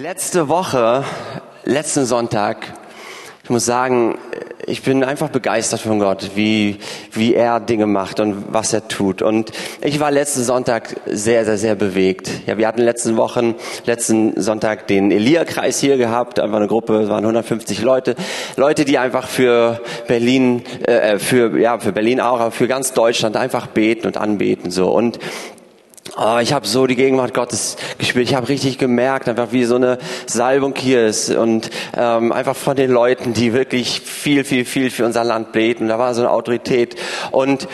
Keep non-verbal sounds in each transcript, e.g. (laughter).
Letzte Woche, letzten Sonntag, ich muss sagen, ich bin einfach begeistert von Gott, wie, wie er Dinge macht und was er tut. Und ich war letzten Sonntag sehr, sehr, sehr bewegt. Ja, wir hatten letzten Wochen, letzten Sonntag den Elia-Kreis hier gehabt, einfach eine Gruppe, es waren 150 Leute, Leute, die einfach für Berlin, äh, für, ja, für Berlin auch, aber für ganz Deutschland einfach beten und anbeten, so. Und Oh, ich habe so die Gegenwart Gottes gespürt. Ich habe richtig gemerkt, einfach wie so eine Salbung hier ist und ähm, einfach von den Leuten, die wirklich viel, viel, viel für unser Land beten. Da war so eine Autorität und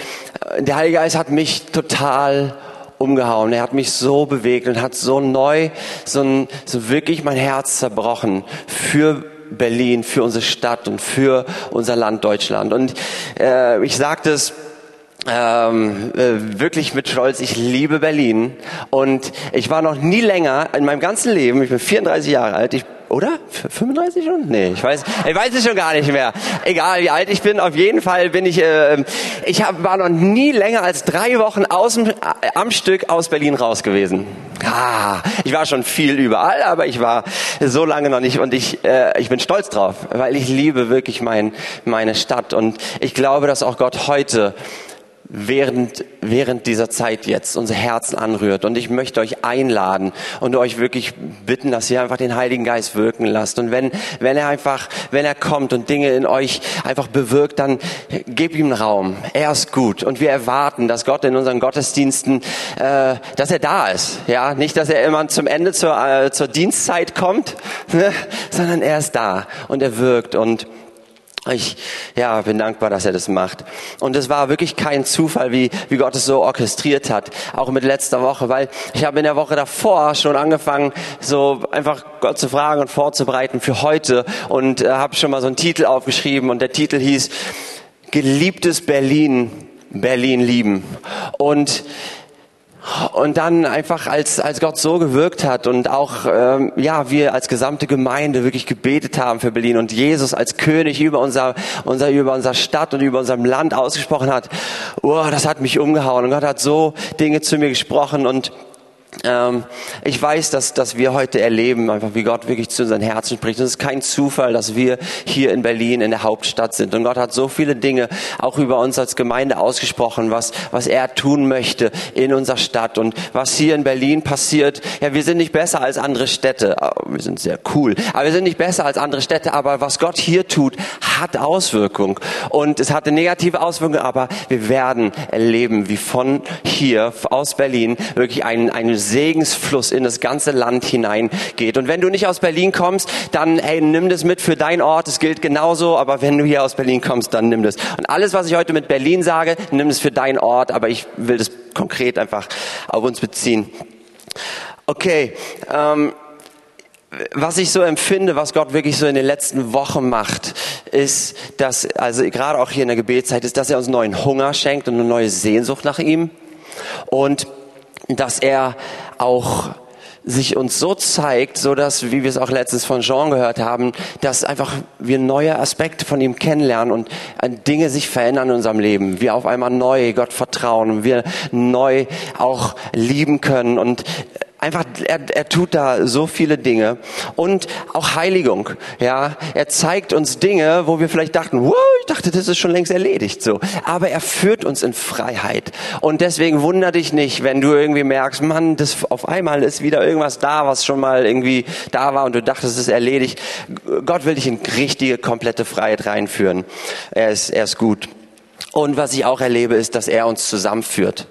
äh, der Heilige Geist hat mich total umgehauen. Er hat mich so bewegt und hat so neu, so, ein, so wirklich mein Herz zerbrochen für Berlin, für unsere Stadt und für unser Land Deutschland. Und äh, ich sagte es ähm, äh, wirklich mit Stolz, ich liebe Berlin und ich war noch nie länger in meinem ganzen Leben, ich bin 34 Jahre alt, ich oder? 35 schon? Nee, ich weiß, ich weiß es schon gar nicht mehr. Egal, wie alt ich bin, auf jeden Fall bin ich, äh, ich hab, war noch nie länger als drei Wochen aus, äh, am Stück aus Berlin raus gewesen. Ah, ich war schon viel überall, aber ich war so lange noch nicht und ich, äh, ich bin stolz drauf, weil ich liebe wirklich mein, meine Stadt und ich glaube, dass auch Gott heute während, während dieser Zeit jetzt unser Herzen anrührt. Und ich möchte euch einladen und euch wirklich bitten, dass ihr einfach den Heiligen Geist wirken lasst. Und wenn, wenn er einfach, wenn er kommt und Dinge in euch einfach bewirkt, dann gebt ihm Raum. Er ist gut. Und wir erwarten, dass Gott in unseren Gottesdiensten, äh, dass er da ist. Ja, nicht, dass er immer zum Ende zur, äh, zur Dienstzeit kommt, (laughs) ne? sondern er ist da und er wirkt und ich ja, bin dankbar, dass er das macht. Und es war wirklich kein Zufall, wie, wie Gott es so orchestriert hat, auch mit letzter Woche, weil ich habe in der Woche davor schon angefangen, so einfach Gott zu fragen und vorzubereiten für heute und äh, habe schon mal so einen Titel aufgeschrieben und der Titel hieß Geliebtes Berlin, Berlin lieben. Und und dann einfach, als, als Gott so gewirkt hat und auch, ähm, ja, wir als gesamte Gemeinde wirklich gebetet haben für Berlin und Jesus als König über unser, unser, über unser Stadt und über unserem Land ausgesprochen hat, oh, das hat mich umgehauen und Gott hat so Dinge zu mir gesprochen und ich weiß, dass, dass wir heute erleben, einfach wie Gott wirklich zu unseren Herzen spricht. Und es ist kein Zufall, dass wir hier in Berlin in der Hauptstadt sind. Und Gott hat so viele Dinge auch über uns als Gemeinde ausgesprochen, was, was er tun möchte in unserer Stadt. Und was hier in Berlin passiert, ja, wir sind nicht besser als andere Städte. Ah, wir sind sehr cool. Aber wir sind nicht besser als andere Städte. Aber was Gott hier tut, hat Auswirkung. Und es hat eine negative Auswirkung, aber wir werden erleben, wie von hier aus Berlin wirklich ein, ein Segensfluss in das ganze Land hineingeht. Und wenn du nicht aus Berlin kommst, dann hey, nimm das mit für dein Ort. Es gilt genauso. Aber wenn du hier aus Berlin kommst, dann nimm das. Und alles, was ich heute mit Berlin sage, nimm es für dein Ort. Aber ich will das konkret einfach auf uns beziehen. Okay. Ähm, was ich so empfinde, was Gott wirklich so in den letzten Wochen macht, ist, dass, also gerade auch hier in der Gebetszeit, ist, dass er uns neuen Hunger schenkt und eine neue Sehnsucht nach ihm. Und dass er auch sich uns so zeigt, so dass, wie wir es auch letztens von Jean gehört haben, dass einfach wir neue Aspekte von ihm kennenlernen und Dinge sich verändern in unserem Leben. Wir auf einmal neu Gott vertrauen und wir neu auch lieben können und Einfach, er, er tut da so viele Dinge und auch Heiligung. Ja, er zeigt uns Dinge, wo wir vielleicht dachten, wow, ich dachte, das ist schon längst erledigt, so. Aber er führt uns in Freiheit und deswegen wunder dich nicht, wenn du irgendwie merkst, Mann, das auf einmal ist wieder irgendwas da, was schon mal irgendwie da war und du dachtest, es ist erledigt. Gott will dich in richtige, komplette Freiheit reinführen. Er ist, er ist gut. Und was ich auch erlebe, ist, dass er uns zusammenführt.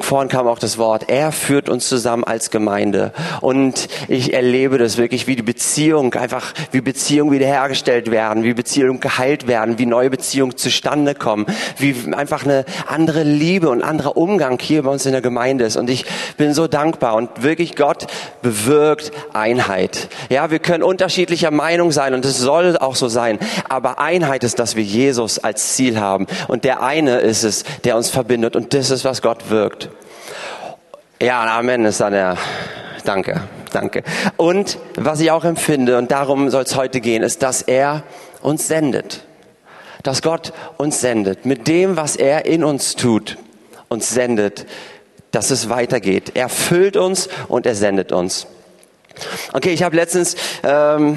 Vorhin kam auch das Wort, er führt uns zusammen als Gemeinde. Und ich erlebe das wirklich, wie die Beziehung, einfach wie Beziehungen wiederhergestellt werden, wie Beziehungen geheilt werden, wie neue Beziehungen zustande kommen, wie einfach eine andere Liebe und anderer Umgang hier bei uns in der Gemeinde ist. Und ich bin so dankbar und wirklich Gott bewirkt Einheit. Ja, wir können unterschiedlicher Meinung sein und es soll auch so sein. Aber Einheit ist, dass wir Jesus als Ziel haben. Und der eine ist es, der uns verbindet. Und das ist, was Gott wirkt. Ja, Amen ist dann der. Danke, danke. Und was ich auch empfinde, und darum soll es heute gehen, ist, dass er uns sendet. Dass Gott uns sendet. Mit dem, was er in uns tut, uns sendet, dass es weitergeht. Er füllt uns und er sendet uns. Okay, ich habe letztens ähm,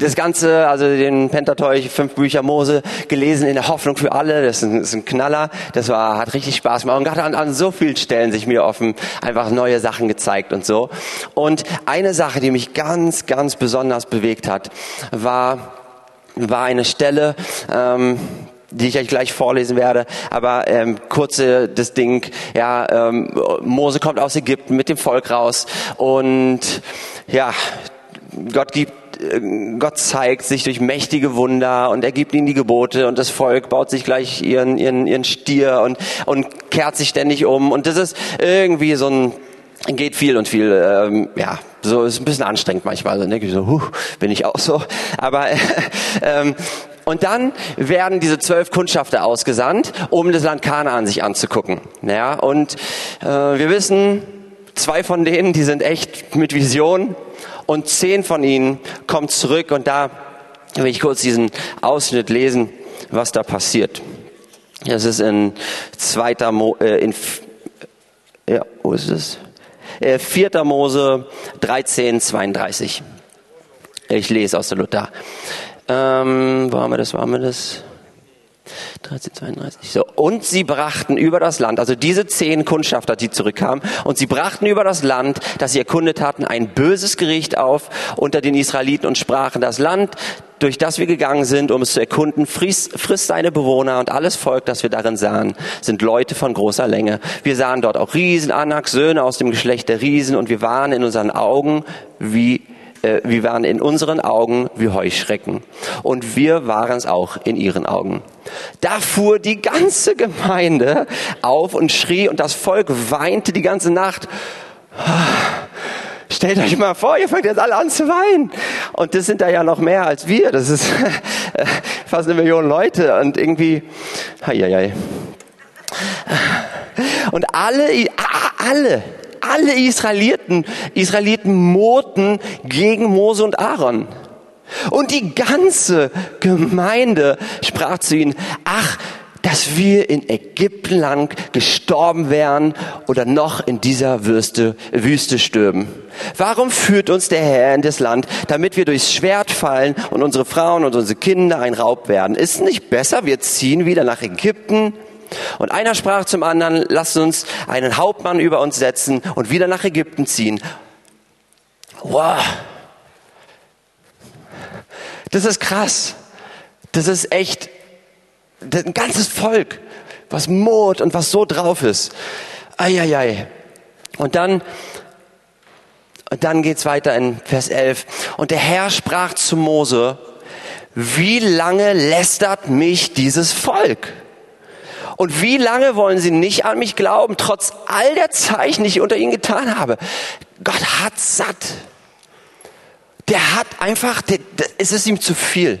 das Ganze, also den Pentateuch, fünf Bücher Mose, gelesen in der Hoffnung für alle. Das ist ein, ist ein Knaller. Das war, hat richtig Spaß gemacht. Und hat an, an so vielen Stellen sich mir offen einfach neue Sachen gezeigt und so. Und eine Sache, die mich ganz, ganz besonders bewegt hat, war, war eine Stelle, ähm, die ich euch gleich vorlesen werde, aber ähm, kurze das Ding, ja, ähm, Mose kommt aus Ägypten mit dem Volk raus und ja, Gott gibt Gott zeigt sich durch mächtige Wunder und er gibt ihnen die Gebote und das Volk baut sich gleich ihren, ihren, ihren Stier und, und kehrt sich ständig um und das ist irgendwie so ein, geht viel und viel, ähm, ja, so ist ein bisschen anstrengend manchmal, dann denke ich so, huh, bin ich auch so, aber (laughs) ähm, und dann werden diese zwölf Kundschafter ausgesandt, um das Land Kanaan sich anzugucken. Ja, und äh, wir wissen, zwei von denen, die sind echt mit Vision und zehn von ihnen kommen zurück und da will ich kurz diesen Ausschnitt lesen, was da passiert. Das ist in zweiter Mo, äh, in, ja, wo ist es? Äh, 4. Mose 13, 32. Ich lese aus der Luther. Ähm, wo haben wir das? Wo haben wir das? 1332. So. Und sie brachten über das Land, also diese zehn Kundschafter, die zurückkamen, und sie brachten über das Land, das sie erkundet hatten, ein böses Gericht auf unter den Israeliten und sprachen, das Land, durch das wir gegangen sind, um es zu erkunden, frisst, frisst seine Bewohner und alles Volk, das wir darin sahen, sind Leute von großer Länge. Wir sahen dort auch Riesen, Anak, Söhne aus dem Geschlecht der Riesen und wir waren in unseren Augen wie äh, wir waren in unseren Augen wie Heuschrecken. Und wir waren es auch in ihren Augen. Da fuhr die ganze Gemeinde auf und schrie und das Volk weinte die ganze Nacht. (sighs) Stellt euch mal vor, ihr fangt jetzt alle an zu weinen. Und das sind da ja noch mehr als wir. Das ist (laughs) fast eine Million Leute und irgendwie, hei, hei. Und alle, alle, alle Israeliten, Israeliten murrten gegen Mose und Aaron. Und die ganze Gemeinde sprach zu ihnen, ach, dass wir in Ägypten lang gestorben wären oder noch in dieser Wüste, Wüste stürben. Warum führt uns der Herr in das Land, damit wir durchs Schwert fallen und unsere Frauen und unsere Kinder ein Raub werden? Ist nicht besser, wir ziehen wieder nach Ägypten? Und einer sprach zum anderen, lasst uns einen Hauptmann über uns setzen und wieder nach Ägypten ziehen. Wow. Das ist krass. Das ist echt das ist ein ganzes Volk, was Mord und was so drauf ist. Eieiei. Und dann, und dann geht's weiter in Vers 11. Und der Herr sprach zu Mose, wie lange lästert mich dieses Volk? Und wie lange wollen sie nicht an mich glauben, trotz all der Zeichen, die ich unter ihnen getan habe? Gott hat satt. Der hat einfach, der, der, es ist ihm zu viel.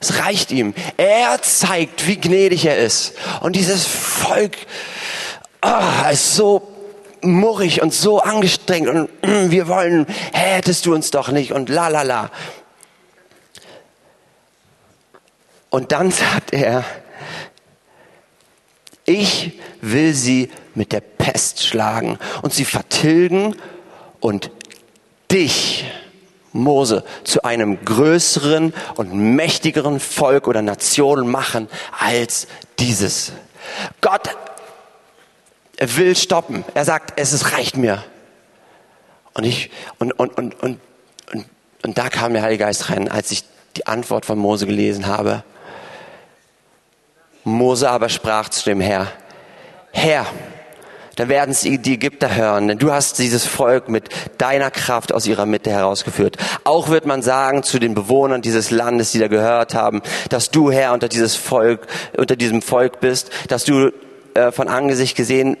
Es reicht ihm. Er zeigt, wie gnädig er ist. Und dieses Volk oh, ist so murrig und so angestrengt und mm, wir wollen, hättest du uns doch nicht und la la la. Und dann sagt er, ich will sie mit der Pest schlagen und sie vertilgen und dich, Mose, zu einem größeren und mächtigeren Volk oder Nation machen als dieses. Gott will stoppen. Er sagt, es ist, reicht mir. Und ich, und, und, und, und, und, und da kam der Heilige Geist rein, als ich die Antwort von Mose gelesen habe. Mose aber sprach zu dem Herr, Herr, dann werden sie die Ägypter hören, denn du hast dieses Volk mit deiner Kraft aus ihrer Mitte herausgeführt. Auch wird man sagen zu den Bewohnern dieses Landes, die da gehört haben, dass du Herr unter dieses Volk, unter diesem Volk bist, dass du äh, von Angesicht gesehen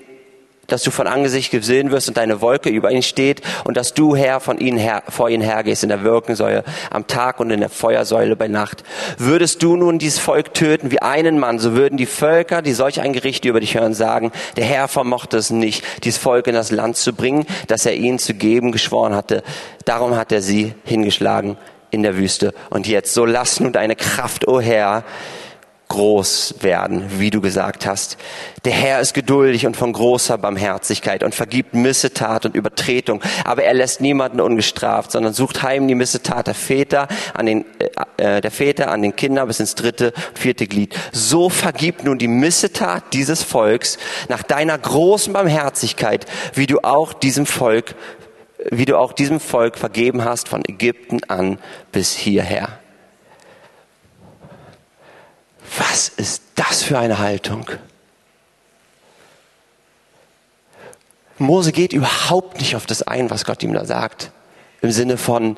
dass du von Angesicht gesehen wirst und deine Wolke über ihn steht und dass du Herr von ihnen her, vor ihnen hergehst in der Wirkensäule am Tag und in der Feuersäule bei Nacht. Würdest du nun dieses Volk töten wie einen Mann, so würden die Völker, die solch ein Gericht über dich hören, sagen, der Herr vermochte es nicht, dieses Volk in das Land zu bringen, das er ihnen zu geben geschworen hatte. Darum hat er sie hingeschlagen in der Wüste. Und jetzt, so lass nun deine Kraft, o oh Herr, groß werden, wie du gesagt hast. Der Herr ist geduldig und von großer Barmherzigkeit und vergibt Missetat und Übertretung, aber er lässt niemanden ungestraft, sondern sucht heim die Missetat der Väter an den äh, äh der Väter an den Kindern bis ins dritte, vierte Glied. So vergib nun die Missetat dieses Volks nach deiner großen Barmherzigkeit, wie du auch diesem Volk wie du auch diesem Volk vergeben hast von Ägypten an bis hierher. Was ist das für eine Haltung? Mose geht überhaupt nicht auf das ein, was Gott ihm da sagt. Im Sinne von,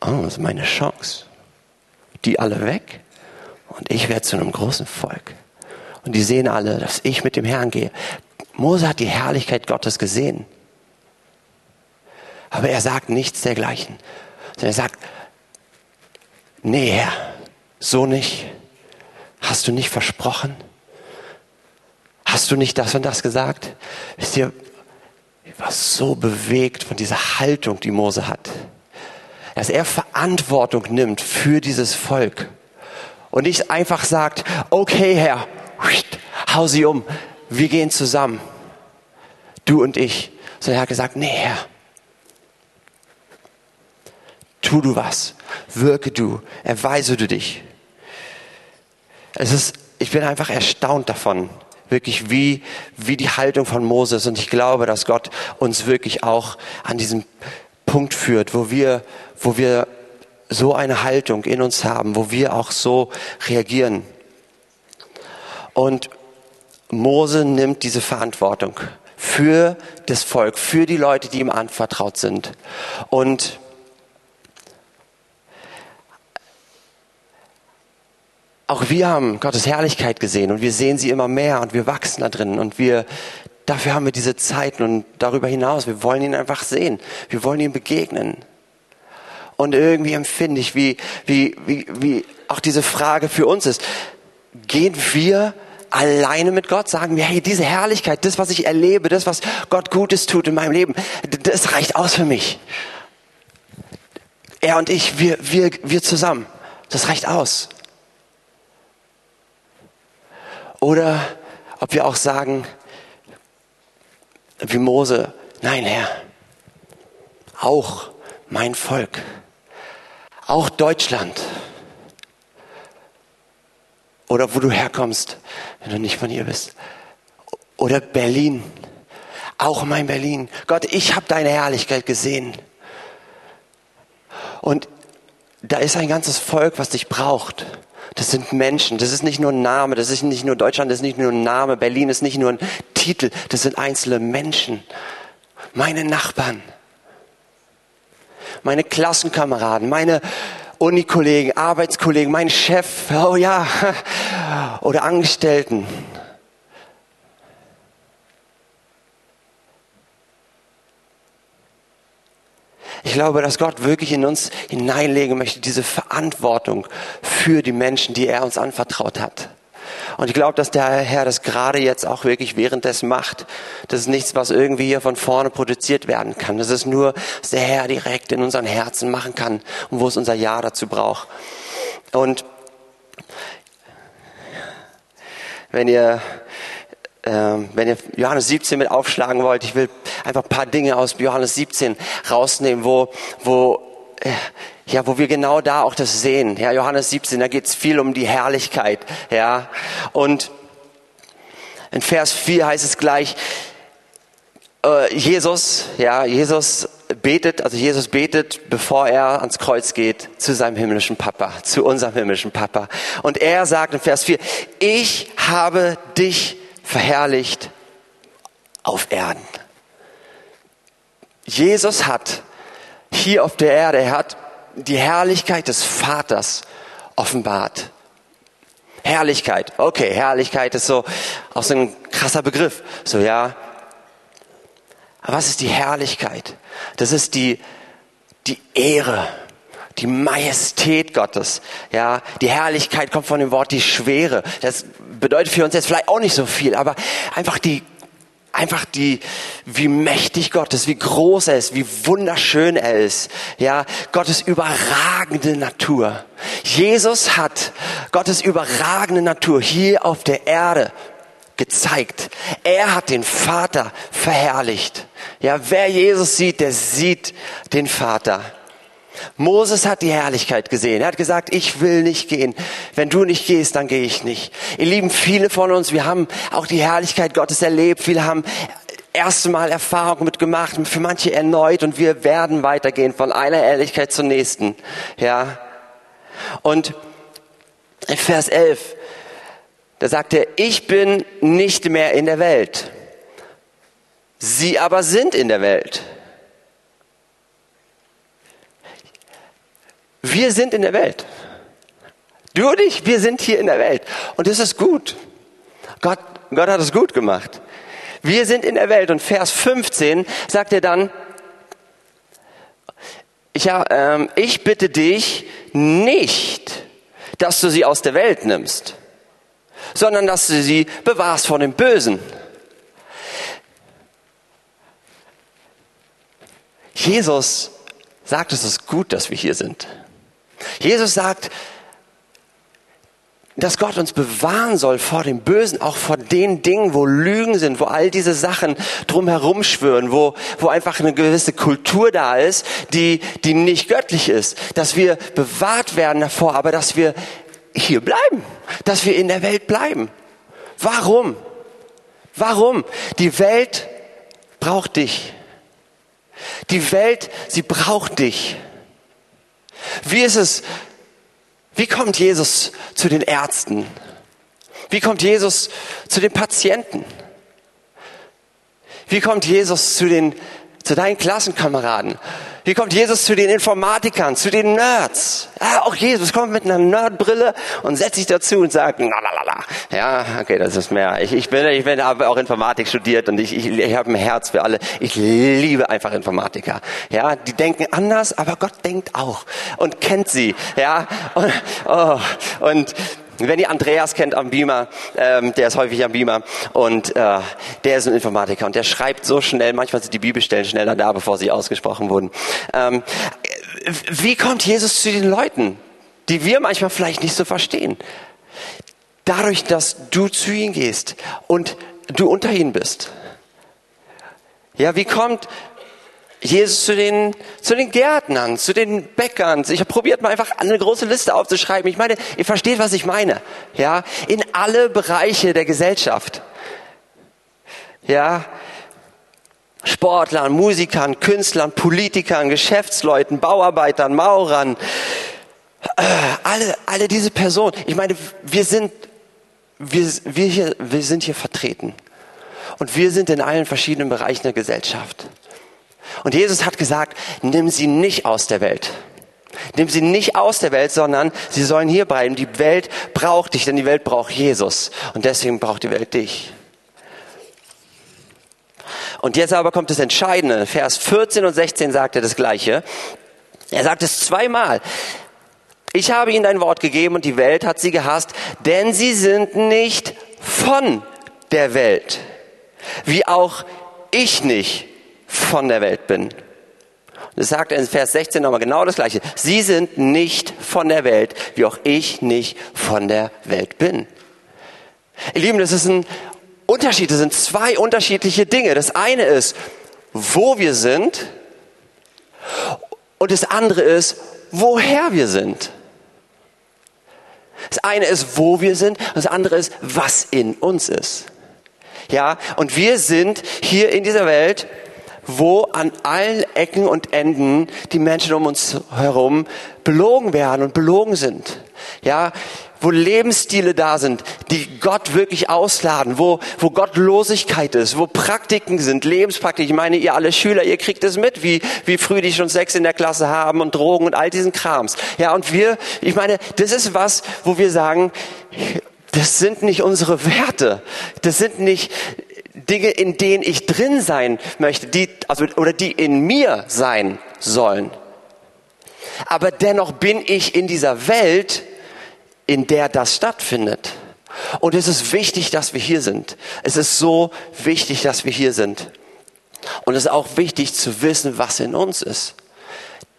oh, das ist meine Chance. Die alle weg und ich werde zu einem großen Volk. Und die sehen alle, dass ich mit dem Herrn gehe. Mose hat die Herrlichkeit Gottes gesehen. Aber er sagt nichts dergleichen. Sondern er sagt, nee, Herr, so nicht. Hast du nicht versprochen? Hast du nicht das und das gesagt? Wisst ihr, ich war so bewegt von dieser Haltung, die Mose hat. Dass er Verantwortung nimmt für dieses Volk. Und nicht einfach sagt, okay Herr, hau sie um, wir gehen zusammen. Du und ich. Sondern er hat gesagt, nee Herr, tu du was, wirke du, erweise du dich. Es ist, ich bin einfach erstaunt davon, wirklich wie, wie die Haltung von Moses. Und ich glaube, dass Gott uns wirklich auch an diesem Punkt führt, wo wir, wo wir so eine Haltung in uns haben, wo wir auch so reagieren. Und Mose nimmt diese Verantwortung für das Volk, für die Leute, die ihm anvertraut sind. Und Auch wir haben Gottes Herrlichkeit gesehen und wir sehen sie immer mehr und wir wachsen da drin und wir, dafür haben wir diese Zeiten und darüber hinaus, wir wollen ihn einfach sehen. Wir wollen ihm begegnen. Und irgendwie empfinde ich, wie, wie, wie, wie auch diese Frage für uns ist. Gehen wir alleine mit Gott? Sagen wir, hey, diese Herrlichkeit, das, was ich erlebe, das, was Gott Gutes tut in meinem Leben, das reicht aus für mich. Er und ich, wir, wir, wir zusammen. Das reicht aus. Oder ob wir auch sagen, wie Mose, nein Herr, auch mein Volk, auch Deutschland. Oder wo du herkommst, wenn du nicht von hier bist. Oder Berlin, auch mein Berlin. Gott, ich habe deine Herrlichkeit gesehen. Und da ist ein ganzes Volk, was dich braucht. Das sind Menschen. Das ist nicht nur ein Name. Das ist nicht nur Deutschland. Das ist nicht nur ein Name. Berlin ist nicht nur ein Titel. Das sind einzelne Menschen. Meine Nachbarn. Meine Klassenkameraden. Meine Unikollegen, Arbeitskollegen, mein Chef. Oh ja. Oder Angestellten. Ich glaube, dass Gott wirklich in uns hineinlegen möchte, diese Verantwortung für die Menschen, die er uns anvertraut hat. Und ich glaube, dass der Herr das gerade jetzt auch wirklich währenddessen macht. Das ist nichts, was irgendwie hier von vorne produziert werden kann. Das ist nur, was der Herr direkt in unseren Herzen machen kann und wo es unser Ja dazu braucht. Und wenn ihr wenn ihr Johannes 17 mit aufschlagen wollt, ich will einfach ein paar Dinge aus Johannes 17 rausnehmen, wo, wo, äh, ja, wo wir genau da auch das sehen. Ja, Johannes 17, da geht es viel um die Herrlichkeit. Ja, und in Vers 4 heißt es gleich, äh, Jesus, ja, Jesus betet, also Jesus betet, bevor er ans Kreuz geht, zu seinem himmlischen Papa, zu unserem himmlischen Papa. Und er sagt in Vers 4, ich habe dich verherrlicht auf Erden. Jesus hat hier auf der Erde, er hat die Herrlichkeit des Vaters offenbart. Herrlichkeit, okay, Herrlichkeit ist so auch so ein krasser Begriff, so ja. Aber was ist die Herrlichkeit? Das ist die, die Ehre, die Majestät Gottes. Ja, die Herrlichkeit kommt von dem Wort die Schwere. Das bedeutet für uns jetzt vielleicht auch nicht so viel, aber einfach die einfach die, wie mächtig Gott ist, wie groß er ist, wie wunderschön er ist. Ja, Gottes überragende Natur. Jesus hat Gottes überragende Natur hier auf der Erde gezeigt. Er hat den Vater verherrlicht. Ja, wer Jesus sieht, der sieht den Vater. Moses hat die Herrlichkeit gesehen. Er hat gesagt, ich will nicht gehen. Wenn du nicht gehst, dann gehe ich nicht. Ihr Lieben, viele von uns, wir haben auch die Herrlichkeit Gottes erlebt. Viele haben erste Mal Erfahrung mitgemacht, für manche erneut und wir werden weitergehen von einer Ehrlichkeit zur nächsten. Ja. Und in Vers 11, da sagt er, ich bin nicht mehr in der Welt. Sie aber sind in der Welt. Wir sind in der Welt. Du und ich, wir sind hier in der Welt. Und das ist gut. Gott, Gott hat es gut gemacht. Wir sind in der Welt. Und Vers 15 sagt er dann, ja, ähm, ich bitte dich nicht, dass du sie aus der Welt nimmst, sondern dass du sie bewahrst vor dem Bösen. Jesus sagt, es ist gut, dass wir hier sind. Jesus sagt, dass Gott uns bewahren soll vor dem Bösen, auch vor den Dingen, wo Lügen sind, wo all diese Sachen drumherum schwören, wo, wo einfach eine gewisse Kultur da ist, die, die nicht göttlich ist. Dass wir bewahrt werden davor, aber dass wir hier bleiben, dass wir in der Welt bleiben. Warum? Warum? Die Welt braucht dich. Die Welt, sie braucht dich. Wie ist es? Wie kommt Jesus zu den Ärzten? Wie kommt Jesus zu den Patienten? Wie kommt Jesus zu den, zu deinen Klassenkameraden? Wie kommt Jesus zu den Informatikern, zu den Nerds? Ah, auch Jesus kommt mit einer Nerdbrille und setzt sich dazu und sagt, la la la. Ja, okay, das ist mehr. Ich, ich bin, ich bin, habe auch Informatik studiert und ich, ich, ich habe ein Herz für alle. Ich liebe einfach Informatiker. Ja, die denken anders, aber Gott denkt auch und kennt sie. Ja, und, oh, und wenn ihr Andreas kennt am Beamer, ähm, der ist häufig am Beamer und äh, der ist ein Informatiker und der schreibt so schnell, manchmal sind die Bibelstellen schneller da, bevor sie ausgesprochen wurden. Ähm, wie kommt Jesus zu den Leuten, die wir manchmal vielleicht nicht so verstehen? Dadurch, dass du zu ihnen gehst und du unter ihnen bist. Ja, wie kommt Jesus zu den, zu den Gärtnern, zu den Bäckern. Ich habe probiert mal einfach eine große Liste aufzuschreiben. Ich meine, ihr versteht, was ich meine. Ja, in alle Bereiche der Gesellschaft. Ja, Sportlern, Musikern, Künstlern, Politikern, Geschäftsleuten, Bauarbeitern, Maurern, äh, alle, alle diese Personen. Ich meine, wir sind, wir, wir, hier, wir sind hier vertreten. Und wir sind in allen verschiedenen Bereichen der Gesellschaft. Und Jesus hat gesagt, nimm sie nicht aus der Welt. Nimm sie nicht aus der Welt, sondern sie sollen hier bleiben. Die Welt braucht dich, denn die Welt braucht Jesus. Und deswegen braucht die Welt dich. Und jetzt aber kommt das Entscheidende. Vers 14 und 16 sagt er das Gleiche. Er sagt es zweimal. Ich habe ihnen dein Wort gegeben und die Welt hat sie gehasst, denn sie sind nicht von der Welt, wie auch ich nicht von der Welt bin. Das sagt er in Vers 16 nochmal genau das Gleiche. Sie sind nicht von der Welt, wie auch ich nicht von der Welt bin. Ihr Lieben, das ist ein Unterschied. Das sind zwei unterschiedliche Dinge. Das eine ist, wo wir sind. Und das andere ist, woher wir sind. Das eine ist, wo wir sind. Das andere ist, was in uns ist. Ja, und wir sind hier in dieser Welt wo an allen Ecken und Enden die Menschen um uns herum belogen werden und belogen sind. Ja, wo Lebensstile da sind, die Gott wirklich ausladen, wo, wo Gottlosigkeit ist, wo Praktiken sind, Lebenspraktiken. Ich meine, ihr alle Schüler, ihr kriegt es mit, wie, wie früh die schon Sex in der Klasse haben und Drogen und all diesen Krams. Ja, und wir, ich meine, das ist was, wo wir sagen, das sind nicht unsere Werte. Das sind nicht, Dinge, in denen ich drin sein möchte, die, also, oder die in mir sein sollen. Aber dennoch bin ich in dieser Welt, in der das stattfindet. Und es ist wichtig, dass wir hier sind. Es ist so wichtig, dass wir hier sind. Und es ist auch wichtig zu wissen, was in uns ist.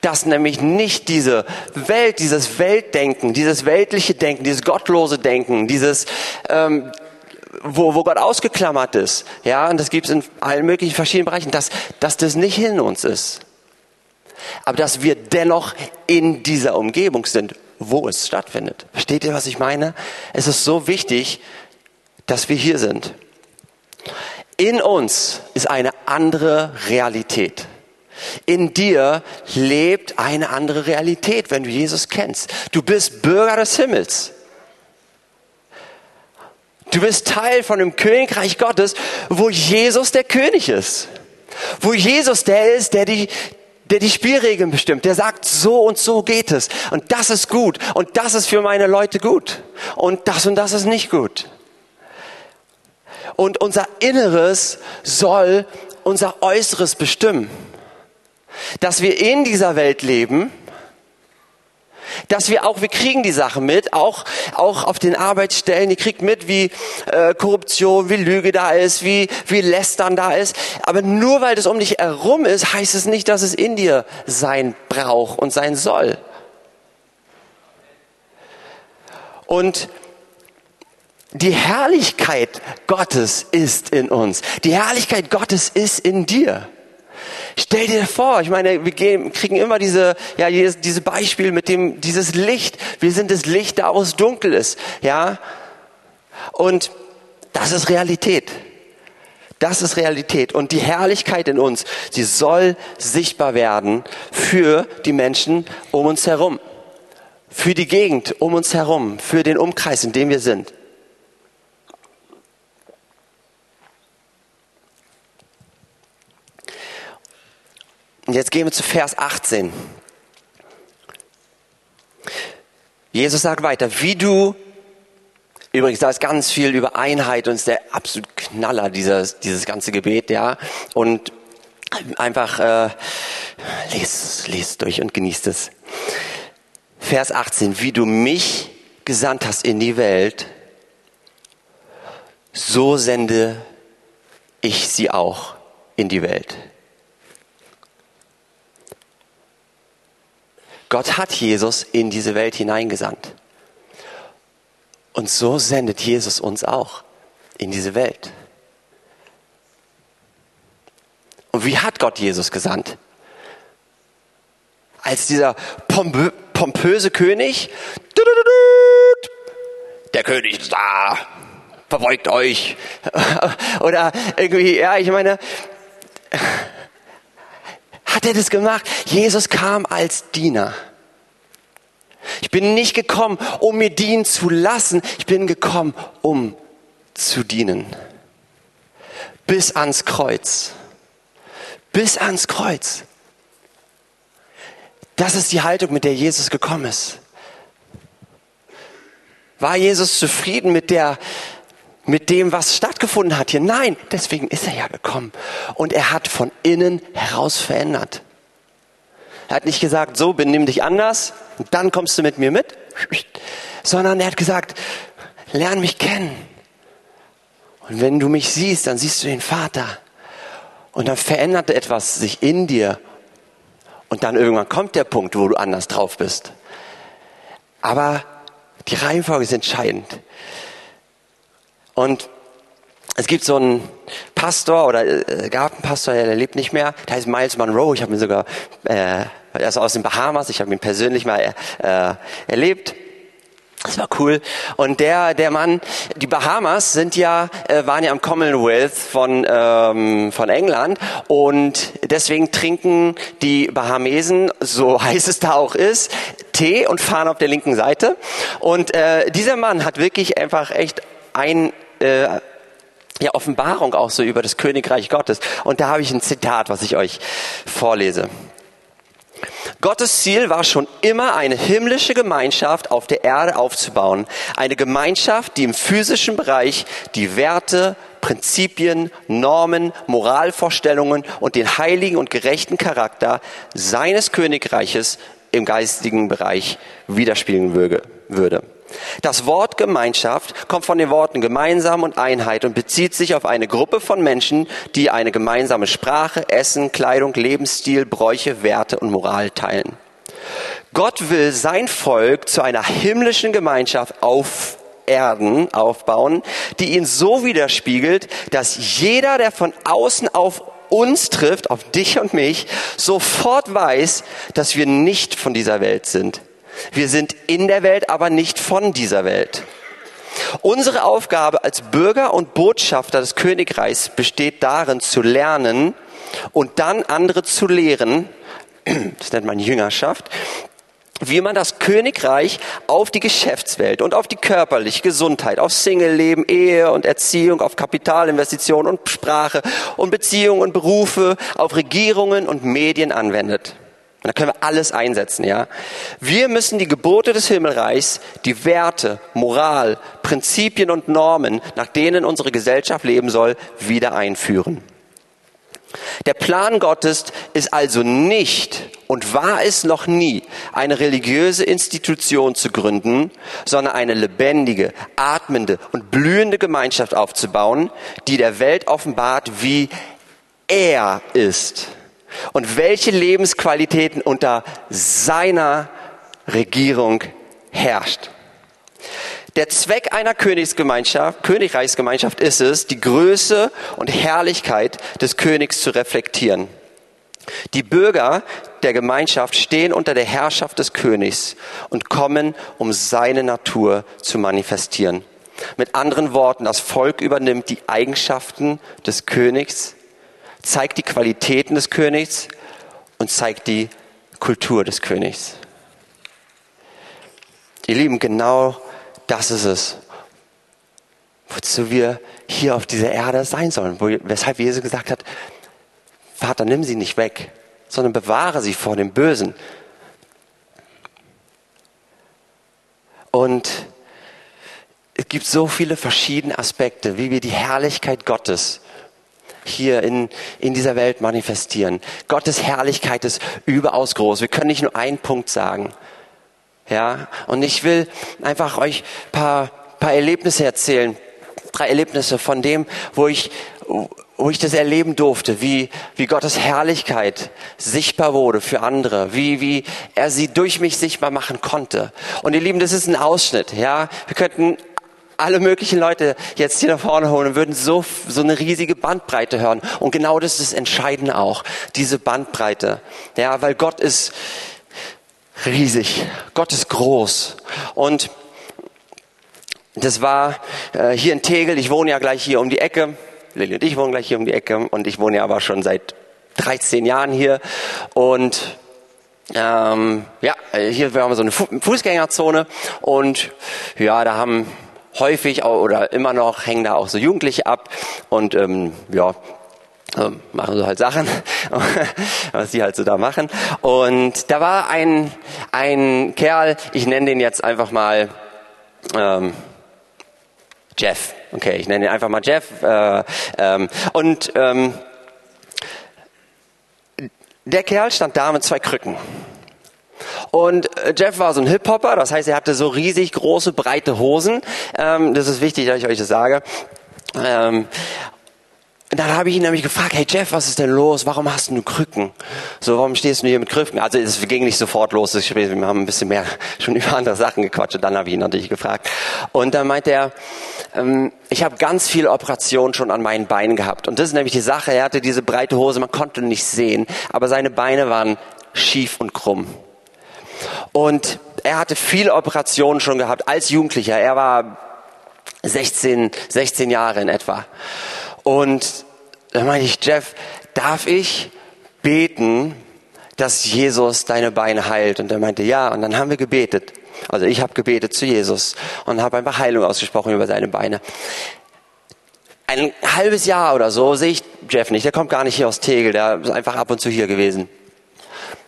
Dass nämlich nicht diese Welt, dieses Weltdenken, dieses weltliche Denken, dieses gottlose Denken, dieses ähm, wo, wo Gott ausgeklammert ist, ja, und das gibt es in allen möglichen verschiedenen Bereichen, dass, dass das nicht in uns ist. Aber dass wir dennoch in dieser Umgebung sind, wo es stattfindet. Versteht ihr, was ich meine? Es ist so wichtig, dass wir hier sind. In uns ist eine andere Realität. In dir lebt eine andere Realität, wenn du Jesus kennst. Du bist Bürger des Himmels. Du bist Teil von dem Königreich Gottes, wo Jesus der König ist. Wo Jesus der ist, der die, der die Spielregeln bestimmt, der sagt, so und so geht es. Und das ist gut. Und das ist für meine Leute gut. Und das und das ist nicht gut. Und unser Inneres soll unser Äußeres bestimmen. Dass wir in dieser Welt leben, dass wir auch, wir kriegen die Sachen mit, auch, auch auf den Arbeitsstellen, ihr kriegt mit, wie äh, Korruption, wie Lüge da ist, wie, wie Lästern da ist. Aber nur weil das um dich herum ist, heißt es nicht, dass es in dir sein braucht und sein soll. Und die Herrlichkeit Gottes ist in uns. Die Herrlichkeit Gottes ist in dir. Stell dir vor, ich meine, wir gehen, kriegen immer diese, ja, diese Beispiel mit dem, dieses Licht. Wir sind das Licht, da es dunkel ist, ja. Und das ist Realität. Das ist Realität. Und die Herrlichkeit in uns, sie soll sichtbar werden für die Menschen um uns herum. Für die Gegend um uns herum. Für den Umkreis, in dem wir sind. Und jetzt gehen wir zu Vers 18. Jesus sagt weiter, wie du, übrigens, da ist ganz viel über Einheit und ist der absolut Knaller, dieses, dieses ganze Gebet, ja. Und einfach, äh, lest, lest durch und genießt es. Vers 18, wie du mich gesandt hast in die Welt, so sende ich sie auch in die Welt. Gott hat Jesus in diese Welt hineingesandt. Und so sendet Jesus uns auch in diese Welt. Und wie hat Gott Jesus gesandt? Als dieser pompö pompöse König, der König ist da, verbeugt euch. (laughs) Oder irgendwie, ja, ich meine, hat er das gemacht? Jesus kam als Diener. Ich bin nicht gekommen, um mir dienen zu lassen. Ich bin gekommen, um zu dienen. Bis ans Kreuz. Bis ans Kreuz. Das ist die Haltung, mit der Jesus gekommen ist. War Jesus zufrieden mit der mit dem, was stattgefunden hat hier. Nein, deswegen ist er ja gekommen. Und er hat von innen heraus verändert. Er hat nicht gesagt, so benimm dich anders und dann kommst du mit mir mit, sondern er hat gesagt, lern mich kennen. Und wenn du mich siehst, dann siehst du den Vater. Und dann verändert etwas sich in dir. Und dann irgendwann kommt der Punkt, wo du anders drauf bist. Aber die Reihenfolge ist entscheidend. Und es gibt so einen Pastor oder äh, gab einen Pastor, der lebt nicht mehr, der heißt Miles Monroe. Ich habe ihn sogar, äh, also aus den Bahamas, ich habe ihn persönlich mal äh, erlebt. Das war cool. Und der, der Mann, die Bahamas sind ja, äh, waren ja am Commonwealth von, ähm, von England und deswegen trinken die Bahamesen, so (laughs) heiß es da auch ist, Tee und fahren auf der linken Seite. Und äh, dieser Mann hat wirklich einfach echt ein äh, ja, Offenbarung auch so über das Königreich Gottes. Und da habe ich ein Zitat, was ich euch vorlese. Gottes Ziel war schon immer eine himmlische Gemeinschaft auf der Erde aufzubauen. Eine Gemeinschaft, die im physischen Bereich die Werte, Prinzipien, Normen, Moralvorstellungen und den heiligen und gerechten Charakter seines Königreiches im geistigen Bereich widerspiegeln würde. Das Wort Gemeinschaft kommt von den Worten gemeinsam und Einheit und bezieht sich auf eine Gruppe von Menschen, die eine gemeinsame Sprache, Essen, Kleidung, Lebensstil, Bräuche, Werte und Moral teilen. Gott will sein Volk zu einer himmlischen Gemeinschaft auf Erden aufbauen, die ihn so widerspiegelt, dass jeder, der von außen auf uns trifft, auf dich und mich, sofort weiß, dass wir nicht von dieser Welt sind. Wir sind in der Welt, aber nicht von dieser Welt. Unsere Aufgabe als Bürger und Botschafter des Königreichs besteht darin, zu lernen und dann andere zu lehren, (clears throat) das nennt man Jüngerschaft, wie man das Königreich auf die Geschäftswelt und auf die körperliche Gesundheit, auf Singleleben, Ehe und Erziehung, auf Kapitalinvestitionen und Sprache und Beziehungen und Berufe, auf Regierungen und Medien anwendet. Und da können wir alles einsetzen, ja. Wir müssen die Gebote des Himmelreichs, die Werte, Moral, Prinzipien und Normen, nach denen unsere Gesellschaft leben soll, wieder einführen. Der Plan Gottes ist also nicht und war es noch nie, eine religiöse Institution zu gründen, sondern eine lebendige, atmende und blühende Gemeinschaft aufzubauen, die der Welt offenbart, wie er ist und welche Lebensqualitäten unter seiner Regierung herrscht. Der Zweck einer Königsgemeinschaft, Königreichsgemeinschaft ist es, die Größe und Herrlichkeit des Königs zu reflektieren. Die Bürger der Gemeinschaft stehen unter der Herrschaft des Königs und kommen, um seine Natur zu manifestieren. Mit anderen Worten, das Volk übernimmt die Eigenschaften des Königs, zeigt die Qualitäten des Königs und zeigt die Kultur des Königs. Ihr Lieben, genau das ist es, wozu wir hier auf dieser Erde sein sollen. Weshalb Jesus gesagt hat, Vater, nimm sie nicht weg, sondern bewahre sie vor dem Bösen. Und es gibt so viele verschiedene Aspekte, wie wir die Herrlichkeit Gottes hier in, in dieser Welt manifestieren. Gottes Herrlichkeit ist überaus groß. Wir können nicht nur einen Punkt sagen. Ja, und ich will einfach euch paar, paar Erlebnisse erzählen. Drei Erlebnisse von dem, wo ich, wo ich das erleben durfte, wie, wie Gottes Herrlichkeit sichtbar wurde für andere, wie, wie er sie durch mich sichtbar machen konnte. Und ihr Lieben, das ist ein Ausschnitt, ja. Wir könnten alle möglichen Leute jetzt hier nach vorne holen und würden so, so eine riesige Bandbreite hören. Und genau das ist das Entscheidende auch, diese Bandbreite. Ja, weil Gott ist, riesig. Gott ist groß. Und das war äh, hier in Tegel. Ich wohne ja gleich hier um die Ecke. Lilly und ich wohnen gleich hier um die Ecke. Und ich wohne ja aber schon seit 13 Jahren hier. Und ähm, ja, hier haben wir so eine Fußgängerzone. Und ja, da haben häufig oder immer noch hängen da auch so Jugendliche ab. Und ähm, ja, ähm, machen so halt Sachen, (laughs) was die halt so da machen. Und da war ein, ein Kerl, ich nenne den jetzt einfach mal ähm, Jeff. Okay, ich nenne ihn einfach mal Jeff. Äh, ähm, und ähm, der Kerl stand da mit zwei Krücken. Und äh, Jeff war so ein Hip-Hopper, das heißt, er hatte so riesig große, breite Hosen. Ähm, das ist wichtig, dass ich euch das sage. Ähm, dann habe ich ihn nämlich gefragt, hey Jeff, was ist denn los? Warum hast du Krücken? So, warum stehst du hier mit Krücken? Also es ging nicht sofort los, wir haben ein bisschen mehr (laughs) schon über andere Sachen gequatscht. Dann habe ich ihn natürlich gefragt. Und dann meinte er, ähm, ich habe ganz viele Operationen schon an meinen Beinen gehabt. Und das ist nämlich die Sache, er hatte diese breite Hose, man konnte nicht sehen, aber seine Beine waren schief und krumm. Und er hatte viele Operationen schon gehabt als Jugendlicher. Er war 16, 16 Jahre in etwa. Und dann meinte ich, Jeff, darf ich beten, dass Jesus deine Beine heilt? Und er meinte, ja. Und dann haben wir gebetet. Also ich habe gebetet zu Jesus und habe einfach Heilung ausgesprochen über seine Beine. Ein halbes Jahr oder so sehe ich Jeff nicht. Der kommt gar nicht hier aus Tegel. Der ist einfach ab und zu hier gewesen.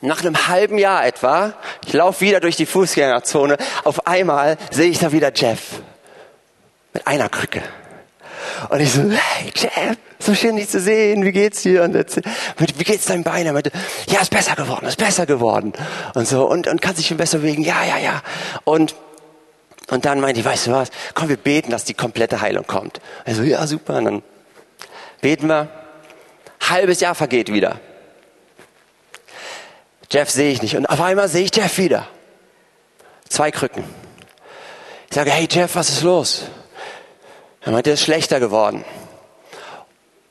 Nach einem halben Jahr etwa, ich laufe wieder durch die Fußgängerzone, auf einmal sehe ich da wieder Jeff. Mit einer Krücke. Und ich so, hey Jeff, so schön dich zu sehen, wie geht's dir? Und jetzt, wie geht's deinem Bein? Er ja, ist besser geworden, ist besser geworden. Und so, und, und kann sich schon besser bewegen, ja, ja, ja. Und Und dann meinte ich, weißt du was, komm, wir beten, dass die komplette Heilung kommt. Also, ja, super. Und dann beten wir. Halbes Jahr vergeht wieder. Jeff sehe ich nicht. Und auf einmal sehe ich Jeff wieder. Zwei Krücken. Ich sage, hey Jeff, was ist los? Er meinte, er ist schlechter geworden.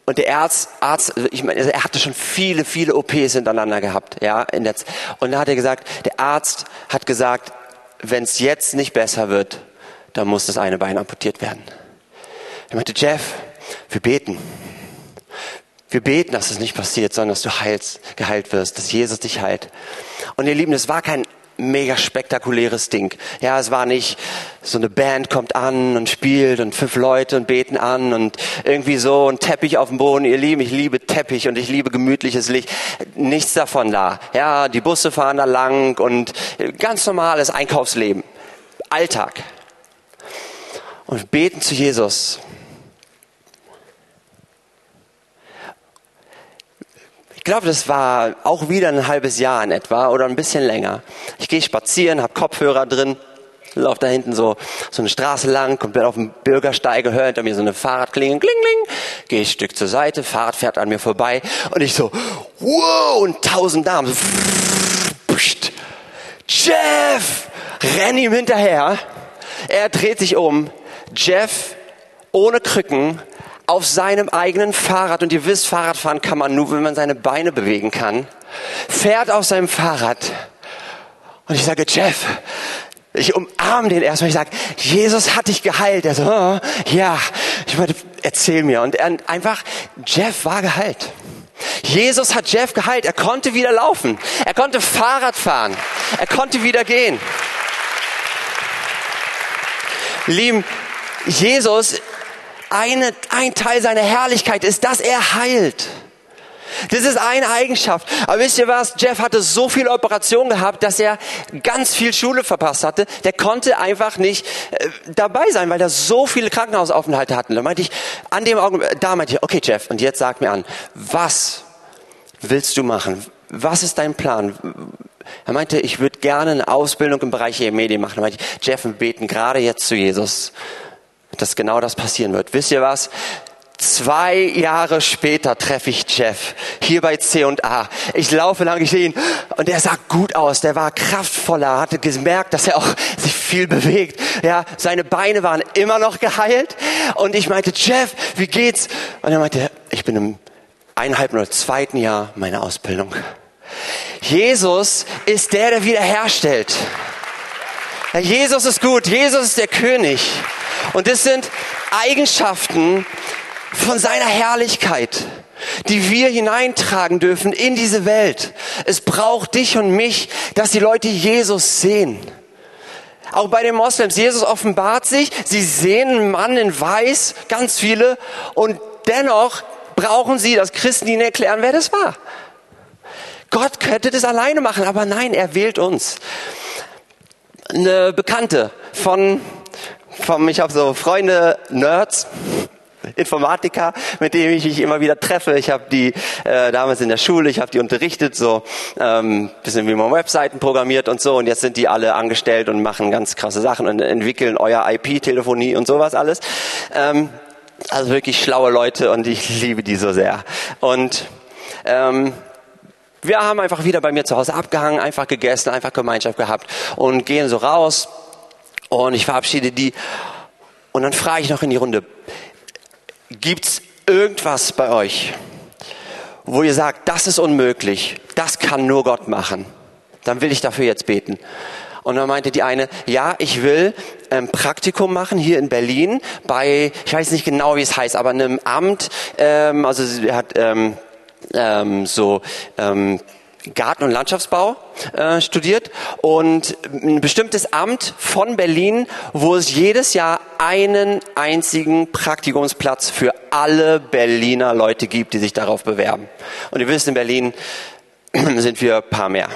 Und der Arzt, Arzt also ich meine, er hatte schon viele, viele OPs hintereinander gehabt, ja, in der, und dann hat er gesagt, der Arzt hat gesagt, wenn es jetzt nicht besser wird, dann muss das eine Bein amputiert werden. Er meinte, Jeff, wir beten. Wir beten, dass es nicht passiert, sondern dass du heilst, geheilt wirst, dass Jesus dich heilt. Und ihr Lieben, es war kein mega spektakuläres Ding. Ja, es war nicht so eine Band kommt an und spielt und fünf Leute und beten an und irgendwie so ein Teppich auf dem Boden. Ihr Lieben, ich liebe Teppich und ich liebe gemütliches Licht. Nichts davon da. Ja, die Busse fahren da lang und ganz normales Einkaufsleben. Alltag. Und beten zu Jesus. Glaube, das war auch wieder ein halbes Jahr in etwa oder ein bisschen länger. Ich gehe spazieren, habe Kopfhörer drin, laufe da hinten so, so eine Straße lang, komplett auf dem Bürgersteige, höre hinter mir so eine Fahrradklingel, kling, kling, gehe ein Stück zur Seite, Fahrrad fährt an mir vorbei und ich so, wow, und tausend Damen, so, Jeff, renn ihm hinterher, er dreht sich um, Jeff ohne Krücken, auf seinem eigenen Fahrrad, und ihr wisst, Fahrradfahren kann man nur, wenn man seine Beine bewegen kann, fährt auf seinem Fahrrad. Und ich sage, Jeff, ich umarme den erstmal, ich sage, Jesus hat dich geheilt. Er so, oh, ja, ich meine, erzähl mir. Und er, einfach, Jeff war geheilt. Jesus hat Jeff geheilt. Er konnte wieder laufen. Er konnte Fahrrad fahren. Er konnte wieder gehen. Lieben, Jesus eine, ein Teil seiner Herrlichkeit ist, dass er heilt. Das ist eine Eigenschaft. Aber wisst ihr was? Jeff hatte so viel Operation gehabt, dass er ganz viel Schule verpasst hatte. Der konnte einfach nicht äh, dabei sein, weil er so viele Krankenhausaufenthalte hatten. Da meinte ich, an dem Augen, da meinte ich, okay Jeff, und jetzt sag mir an, was willst du machen? Was ist dein Plan? Er meinte, ich würde gerne eine Ausbildung im Bereich der Medien machen. Da meinte ich, Jeff, wir beten gerade jetzt zu Jesus dass genau das passieren wird. Wisst ihr was? Zwei Jahre später treffe ich Jeff hier bei C&A. Ich laufe lang, ich sehe ihn und er sah gut aus. Der war kraftvoller, hatte gemerkt, dass er auch sich viel bewegt. Ja, seine Beine waren immer noch geheilt und ich meinte, Jeff, wie geht's? Und er meinte, ich bin im eineinhalb oder zweiten Jahr meiner Ausbildung. Jesus ist der, der wiederherstellt. Jesus ist gut. Jesus ist der König. Und das sind Eigenschaften von seiner Herrlichkeit, die wir hineintragen dürfen in diese Welt. Es braucht dich und mich, dass die Leute Jesus sehen. Auch bei den Moslems, Jesus offenbart sich, sie sehen einen Mann in Weiß, ganz viele, und dennoch brauchen sie, dass Christen ihnen erklären, wer das war. Gott könnte das alleine machen, aber nein, er wählt uns. Eine Bekannte von vom, ich habe so Freunde, Nerds, Informatiker, mit denen ich mich immer wieder treffe. Ich habe die äh, damals in der Schule, ich habe die unterrichtet, so ähm, bisschen wie man Webseiten programmiert und so. Und jetzt sind die alle angestellt und machen ganz krasse Sachen und entwickeln euer IP-Telefonie und sowas alles. Ähm, also wirklich schlaue Leute und ich (laughs) liebe die so sehr. Und ähm, wir haben einfach wieder bei mir zu Hause abgehangen, einfach gegessen, einfach Gemeinschaft gehabt und gehen so raus und ich verabschiede die. Und dann frage ich noch in die Runde, gibt's irgendwas bei euch, wo ihr sagt, das ist unmöglich, das kann nur Gott machen? Dann will ich dafür jetzt beten. Und dann meinte die eine, ja, ich will ein ähm, Praktikum machen hier in Berlin bei, ich weiß nicht genau, wie es heißt, aber einem Amt, ähm, also sie hat ähm, ähm, so ähm, Garten- und Landschaftsbau äh, studiert und ein bestimmtes Amt von Berlin, wo es jedes Jahr einen einzigen Praktikumsplatz für alle Berliner Leute gibt, die sich darauf bewerben. Und ihr wisst, in Berlin (clears throat) sind wir ein paar mehr.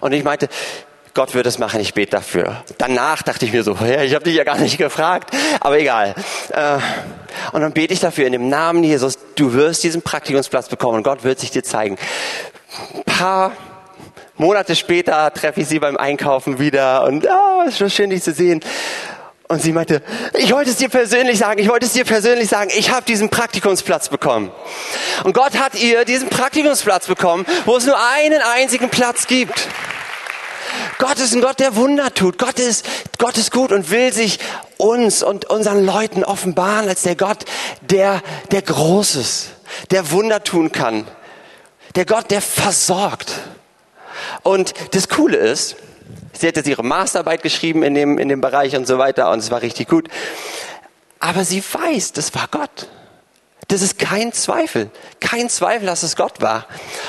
Und ich meinte, Gott wird es machen, ich bete dafür. Danach dachte ich mir so, (laughs) ja, ich habe dich ja gar nicht gefragt, aber egal. Äh, und dann bete ich dafür in dem Namen Jesus, du wirst diesen Praktikumsplatz bekommen und Gott wird sich dir zeigen paar Monate später treffe ich sie beim Einkaufen wieder und ah, es ist schön, dich zu sehen. Und sie meinte, ich wollte es dir persönlich sagen, ich wollte es dir persönlich sagen, ich habe diesen Praktikumsplatz bekommen. Und Gott hat ihr diesen Praktikumsplatz bekommen, wo es nur einen einzigen Platz gibt. Gott ist ein Gott, der Wunder tut. Gott ist, Gott ist gut und will sich uns und unseren Leuten offenbaren als der Gott, der, der groß ist, der Wunder tun kann. Der Gott, der versorgt. Und das Coole ist, Sie hat jetzt ihre Masterarbeit geschrieben in dem, in dem Bereich und so weiter und es war richtig gut. Aber sie weiß, das war Gott. Das ist kein Zweifel. Kein Zweifel, dass es Gott war.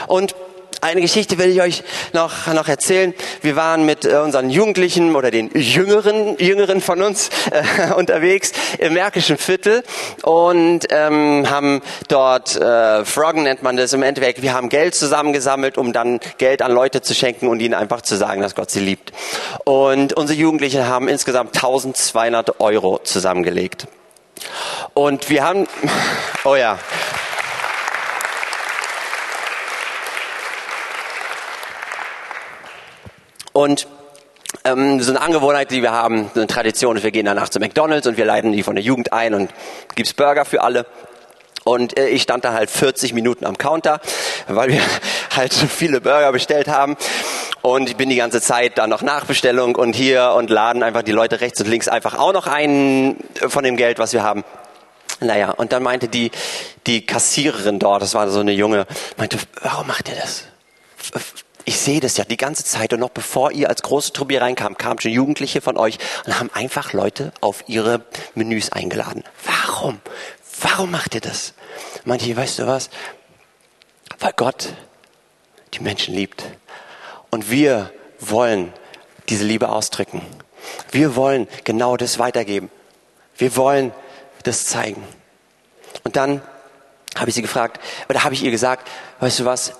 Und eine Geschichte will ich euch noch, noch erzählen. Wir waren mit äh, unseren Jugendlichen oder den Jüngeren, Jüngeren von uns äh, (laughs) unterwegs im Märkischen Viertel und ähm, haben dort, äh, Froggen nennt man das im Endeffekt, wir haben Geld zusammengesammelt, um dann Geld an Leute zu schenken und ihnen einfach zu sagen, dass Gott sie liebt. Und unsere Jugendlichen haben insgesamt 1200 Euro zusammengelegt. Und wir haben, (laughs) oh ja, Und ähm, so eine Angewohnheit, die wir haben, so eine Tradition wir gehen danach zu McDonalds und wir leiten die von der Jugend ein und gibt's Burger für alle. Und äh, ich stand da halt 40 Minuten am Counter, weil wir (laughs) halt so viele Burger bestellt haben. Und ich bin die ganze Zeit da noch Nachbestellung und hier und laden einfach die Leute rechts und links einfach auch noch ein von dem Geld, was wir haben. Naja, und dann meinte die, die Kassiererin dort, das war so eine Junge, meinte, warum macht ihr das? Ich sehe das ja die ganze Zeit und noch bevor ihr als große Truppe reinkam, kamen schon Jugendliche von euch und haben einfach Leute auf ihre Menüs eingeladen. Warum? Warum macht ihr das? Manche, weißt du was? Weil Gott die Menschen liebt. Und wir wollen diese Liebe ausdrücken. Wir wollen genau das weitergeben. Wir wollen das zeigen. Und dann habe ich sie gefragt, oder habe ich ihr gesagt, weißt du was,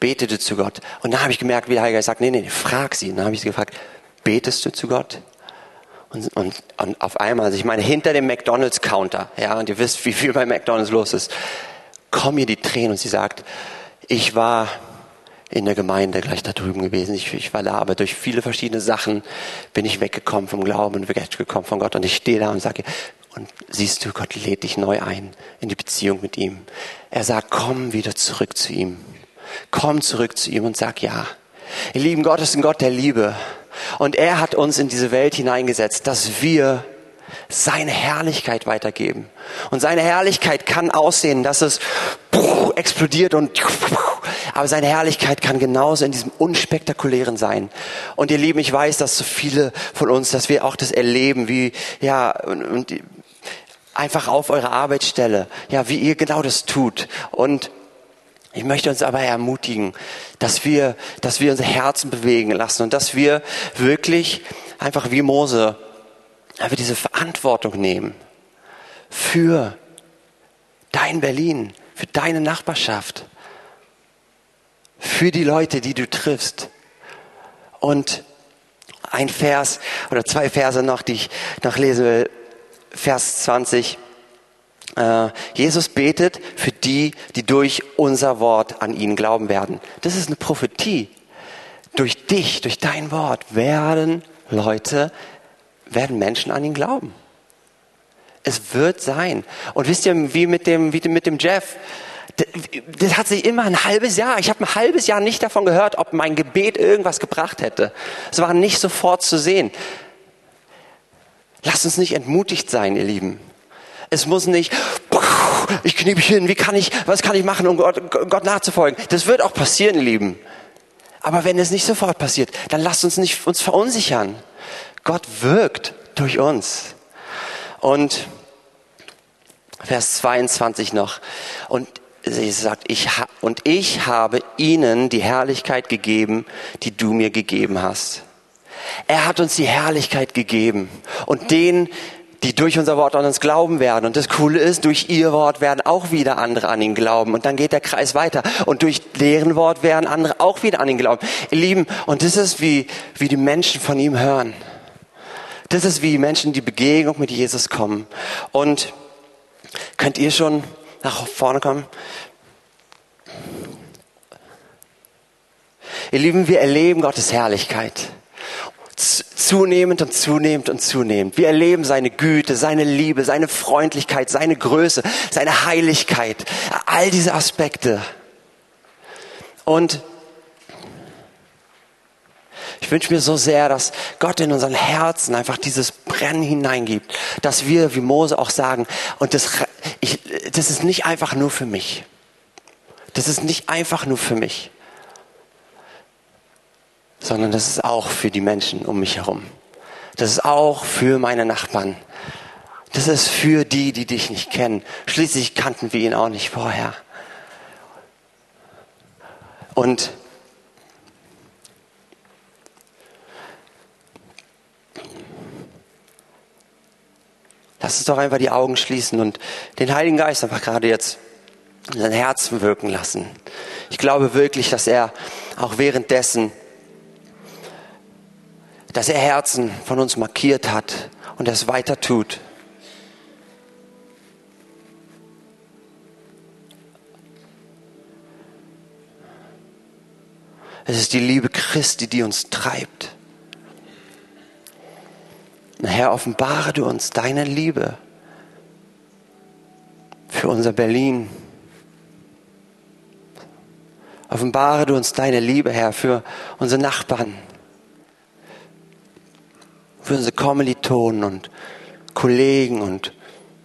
betete zu Gott. Und dann habe ich gemerkt, wie der Heilige Geist sagt, nee, nee, frag sie. Und dann habe ich sie gefragt, betest du zu Gott? Und, und, und auf einmal, also ich meine, hinter dem McDonalds-Counter, ja, und ihr wisst, wie viel bei McDonalds los ist, kommen ihr die Tränen und sie sagt, ich war in der Gemeinde gleich da drüben gewesen. Ich, ich war da, aber durch viele verschiedene Sachen bin ich weggekommen vom Glauben und weggekommen von Gott. Und ich stehe da und sage, und siehst du, Gott lädt dich neu ein in die Beziehung mit ihm. Er sagt, komm wieder zurück zu ihm. Komm zurück zu ihm und sag ja. Ihr lieben Gott ist ein Gott der Liebe. Und er hat uns in diese Welt hineingesetzt, dass wir seine Herrlichkeit weitergeben. Und seine Herrlichkeit kann aussehen, dass es explodiert und aber seine Herrlichkeit kann genauso in diesem unspektakulären sein. Und ihr Lieben, ich weiß, dass so viele von uns, dass wir auch das erleben, wie ja und, und einfach auf eurer Arbeitsstelle, ja, wie ihr genau das tut und ich möchte uns aber ermutigen, dass wir, dass wir unsere Herzen bewegen lassen und dass wir wirklich einfach wie Mose einfach diese Verantwortung nehmen für dein Berlin, für deine Nachbarschaft, für die Leute, die du triffst. Und ein Vers oder zwei Verse noch, die ich noch lesen will. Vers 20. Äh, Jesus betet für die, die durch unser Wort an ihn glauben werden. Das ist eine Prophetie. Durch dich, durch dein Wort werden Leute, werden Menschen an ihn glauben. Es wird sein. Und wisst ihr, wie mit dem, wie mit dem Jeff? Das hat sich immer ein halbes Jahr. Ich habe ein halbes Jahr nicht davon gehört, ob mein Gebet irgendwas gebracht hätte. Es war nicht sofort zu sehen. Lasst uns nicht entmutigt sein, ihr Lieben. Es muss nicht, ich knie mich hin, wie kann ich, was kann ich machen, um Gott, Gott nachzufolgen? Das wird auch passieren, Lieben. Aber wenn es nicht sofort passiert, dann lasst uns nicht uns verunsichern. Gott wirkt durch uns. Und Vers 22 noch. Und sie sagt, ich und ich habe ihnen die Herrlichkeit gegeben, die du mir gegeben hast. Er hat uns die Herrlichkeit gegeben. Und den, die durch unser Wort an uns glauben werden. Und das Coole ist, durch ihr Wort werden auch wieder andere an ihn glauben. Und dann geht der Kreis weiter. Und durch deren Wort werden andere auch wieder an ihn glauben. Ihr Lieben, und das ist wie, wie die Menschen von ihm hören. Das ist wie Menschen die Begegnung mit Jesus kommen. Und könnt ihr schon nach vorne kommen? Ihr Lieben, wir erleben Gottes Herrlichkeit. Zunehmend und zunehmend und zunehmend. Wir erleben seine Güte, seine Liebe, seine Freundlichkeit, seine Größe, seine Heiligkeit. All diese Aspekte. Und ich wünsche mir so sehr, dass Gott in unseren Herzen einfach dieses Brennen hineingibt, dass wir, wie Mose auch sagen, und das, ich, das ist nicht einfach nur für mich. Das ist nicht einfach nur für mich, sondern das ist auch für die Menschen um mich herum. Das ist auch für meine Nachbarn. Das ist für die, die dich nicht kennen. Schließlich kannten wir ihn auch nicht vorher. Und Lass uns doch einfach die Augen schließen und den Heiligen Geist einfach gerade jetzt in sein Herzen wirken lassen. Ich glaube wirklich, dass er auch währenddessen, dass er Herzen von uns markiert hat und es weiter tut. Es ist die Liebe Christi, die uns treibt. Herr, offenbare du uns deine Liebe für unser Berlin. Offenbare du uns deine Liebe, Herr, für unsere Nachbarn, für unsere Kommilitonen und Kollegen und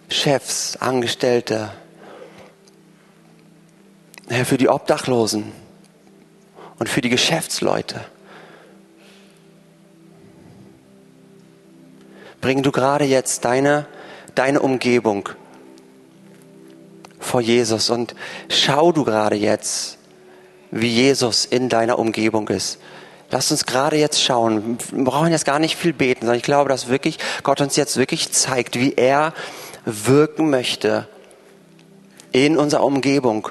Chefs, Angestellte. Herr, für die Obdachlosen und für die Geschäftsleute. bring du gerade jetzt deine, deine Umgebung vor Jesus und schau du gerade jetzt, wie Jesus in deiner Umgebung ist. Lass uns gerade jetzt schauen. Wir brauchen jetzt gar nicht viel beten, sondern ich glaube, dass wirklich Gott uns jetzt wirklich zeigt, wie er wirken möchte in unserer Umgebung,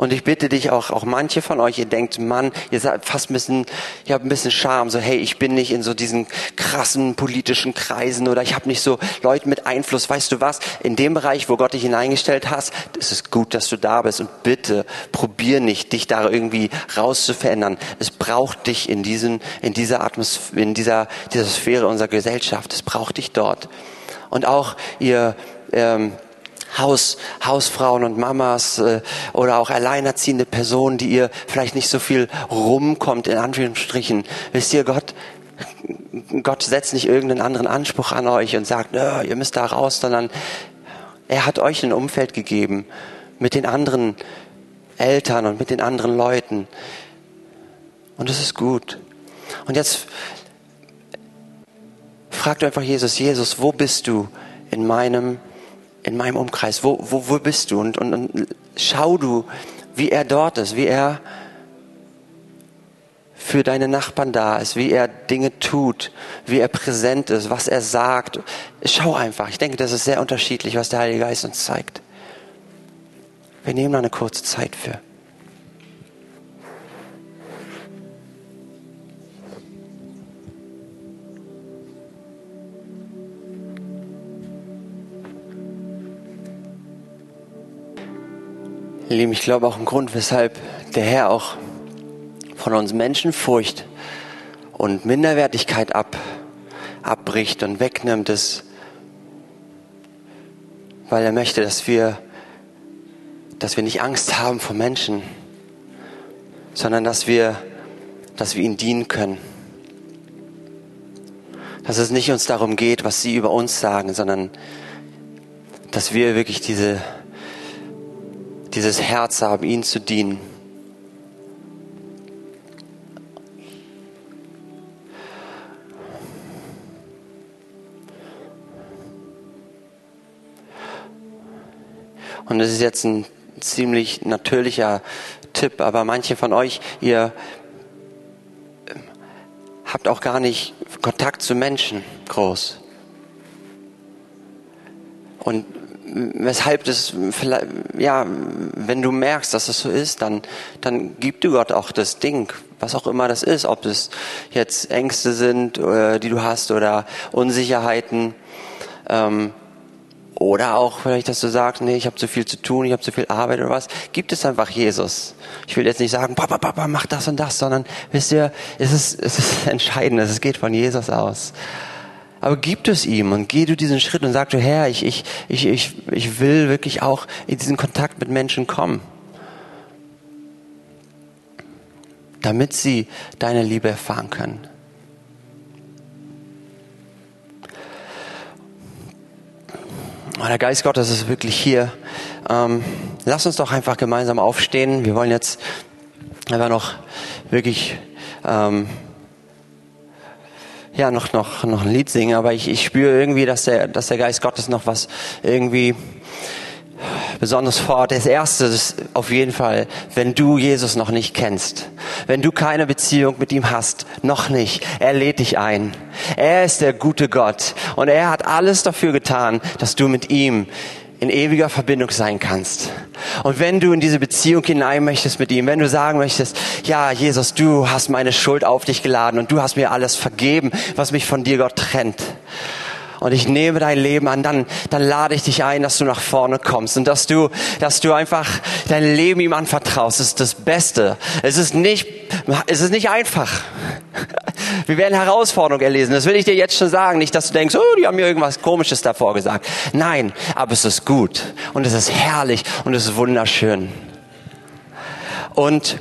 Und ich bitte dich auch, auch manche von euch, ihr denkt, Mann, ihr seid fast ein bisschen, ihr habt ein bisschen Charme, so hey, ich bin nicht in so diesen krassen politischen Kreisen oder ich habe nicht so Leute mit Einfluss. Weißt du was? In dem Bereich, wo Gott dich hineingestellt hast, ist es gut, dass du da bist. Und bitte probier nicht, dich da irgendwie rauszuverändern. Es braucht dich in diesen, in dieser Atmosphäre, in dieser, dieser Sphäre unserer Gesellschaft. Es braucht dich dort. Und auch ihr, ähm, Haus, Hausfrauen und Mamas äh, oder auch alleinerziehende Personen, die ihr vielleicht nicht so viel rumkommt, in Anführungsstrichen. Wisst ihr, Gott, Gott setzt nicht irgendeinen anderen Anspruch an euch und sagt, ihr müsst da raus, sondern er hat euch ein Umfeld gegeben mit den anderen Eltern und mit den anderen Leuten. Und das ist gut. Und jetzt fragt einfach Jesus, Jesus, wo bist du in meinem in meinem Umkreis? Wo, wo, wo bist du? Und, und, und schau du, wie er dort ist, wie er für deine Nachbarn da ist, wie er Dinge tut, wie er präsent ist, was er sagt. Schau einfach. Ich denke, das ist sehr unterschiedlich, was der Heilige Geist uns zeigt. Wir nehmen da eine kurze Zeit für. Ihr Lieben, ich glaube auch ein Grund, weshalb der Herr auch von uns Menschen Furcht und Minderwertigkeit ab, abbricht und wegnimmt, ist, weil er möchte, dass wir, dass wir nicht Angst haben vor Menschen, sondern dass wir, dass wir ihnen dienen können. Dass es nicht uns darum geht, was sie über uns sagen, sondern dass wir wirklich diese dieses Herz haben, ihnen zu dienen. Und das ist jetzt ein ziemlich natürlicher Tipp, aber manche von euch, ihr habt auch gar nicht Kontakt zu Menschen groß. Weshalb das vielleicht, ja, wenn du merkst, dass das so ist, dann, dann gib du Gott auch das Ding, was auch immer das ist, ob es jetzt Ängste sind, äh, die du hast oder Unsicherheiten, ähm, Oder auch vielleicht, dass du sagst, nee, ich habe zu viel zu tun, ich habe zu viel Arbeit oder was. Gibt es einfach Jesus. Ich will jetzt nicht sagen, Papa, Papa, mach das und das, sondern wisst ihr, es ist, es ist (laughs) entscheidend, es geht von Jesus aus. Aber gib es ihm und geh du diesen Schritt und sag du, Herr, ich, ich, ich, ich, ich will wirklich auch in diesen Kontakt mit Menschen kommen. Damit sie deine Liebe erfahren können. Oh, der Geist Gottes ist wirklich hier. Ähm, lass uns doch einfach gemeinsam aufstehen. Wir wollen jetzt einfach noch wirklich ähm, ja noch noch noch ein Lied singen, aber ich, ich spüre irgendwie, dass der dass der Geist Gottes noch was irgendwie besonders fort. Das erste ist auf jeden Fall, wenn du Jesus noch nicht kennst, wenn du keine Beziehung mit ihm hast, noch nicht, er lädt dich ein. Er ist der gute Gott und er hat alles dafür getan, dass du mit ihm in ewiger Verbindung sein kannst. Und wenn du in diese Beziehung hinein möchtest mit ihm, wenn du sagen möchtest, ja, Jesus, du hast meine Schuld auf dich geladen und du hast mir alles vergeben, was mich von dir Gott trennt und ich nehme dein Leben an, dann, dann lade ich dich ein, dass du nach vorne kommst und dass du, dass du einfach dein Leben ihm anvertraust. Das ist das Beste. Es ist nicht, es ist nicht einfach. Wir werden Herausforderungen erlesen. Das will ich dir jetzt schon sagen. Nicht, dass du denkst, oh, die haben mir irgendwas Komisches davor gesagt. Nein, aber es ist gut und es ist herrlich und es ist wunderschön. Und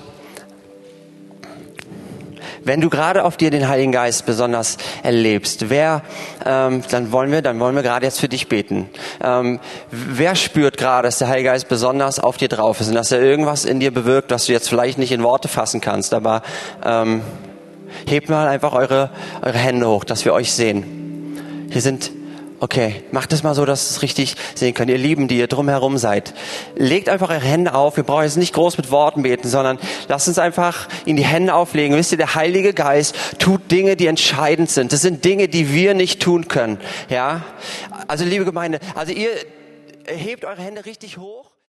wenn du gerade auf dir den Heiligen Geist besonders erlebst, wer, ähm, dann wollen wir, dann wollen wir gerade jetzt für dich beten. Ähm, wer spürt gerade, dass der Heilige Geist besonders auf dir drauf ist und dass er irgendwas in dir bewirkt, was du jetzt vielleicht nicht in Worte fassen kannst, aber ähm, hebt mal einfach eure, eure Hände hoch, dass wir euch sehen. Hier sind Okay, macht es mal so, dass es richtig sehen könnt. Ihr Lieben, die ihr drumherum seid. Legt einfach eure Hände auf. Wir brauchen jetzt nicht groß mit Worten beten, sondern lasst uns einfach in die Hände auflegen. Wisst ihr, der Heilige Geist tut Dinge, die entscheidend sind. Das sind Dinge, die wir nicht tun können. Ja? Also liebe Gemeinde, also ihr hebt eure Hände richtig hoch.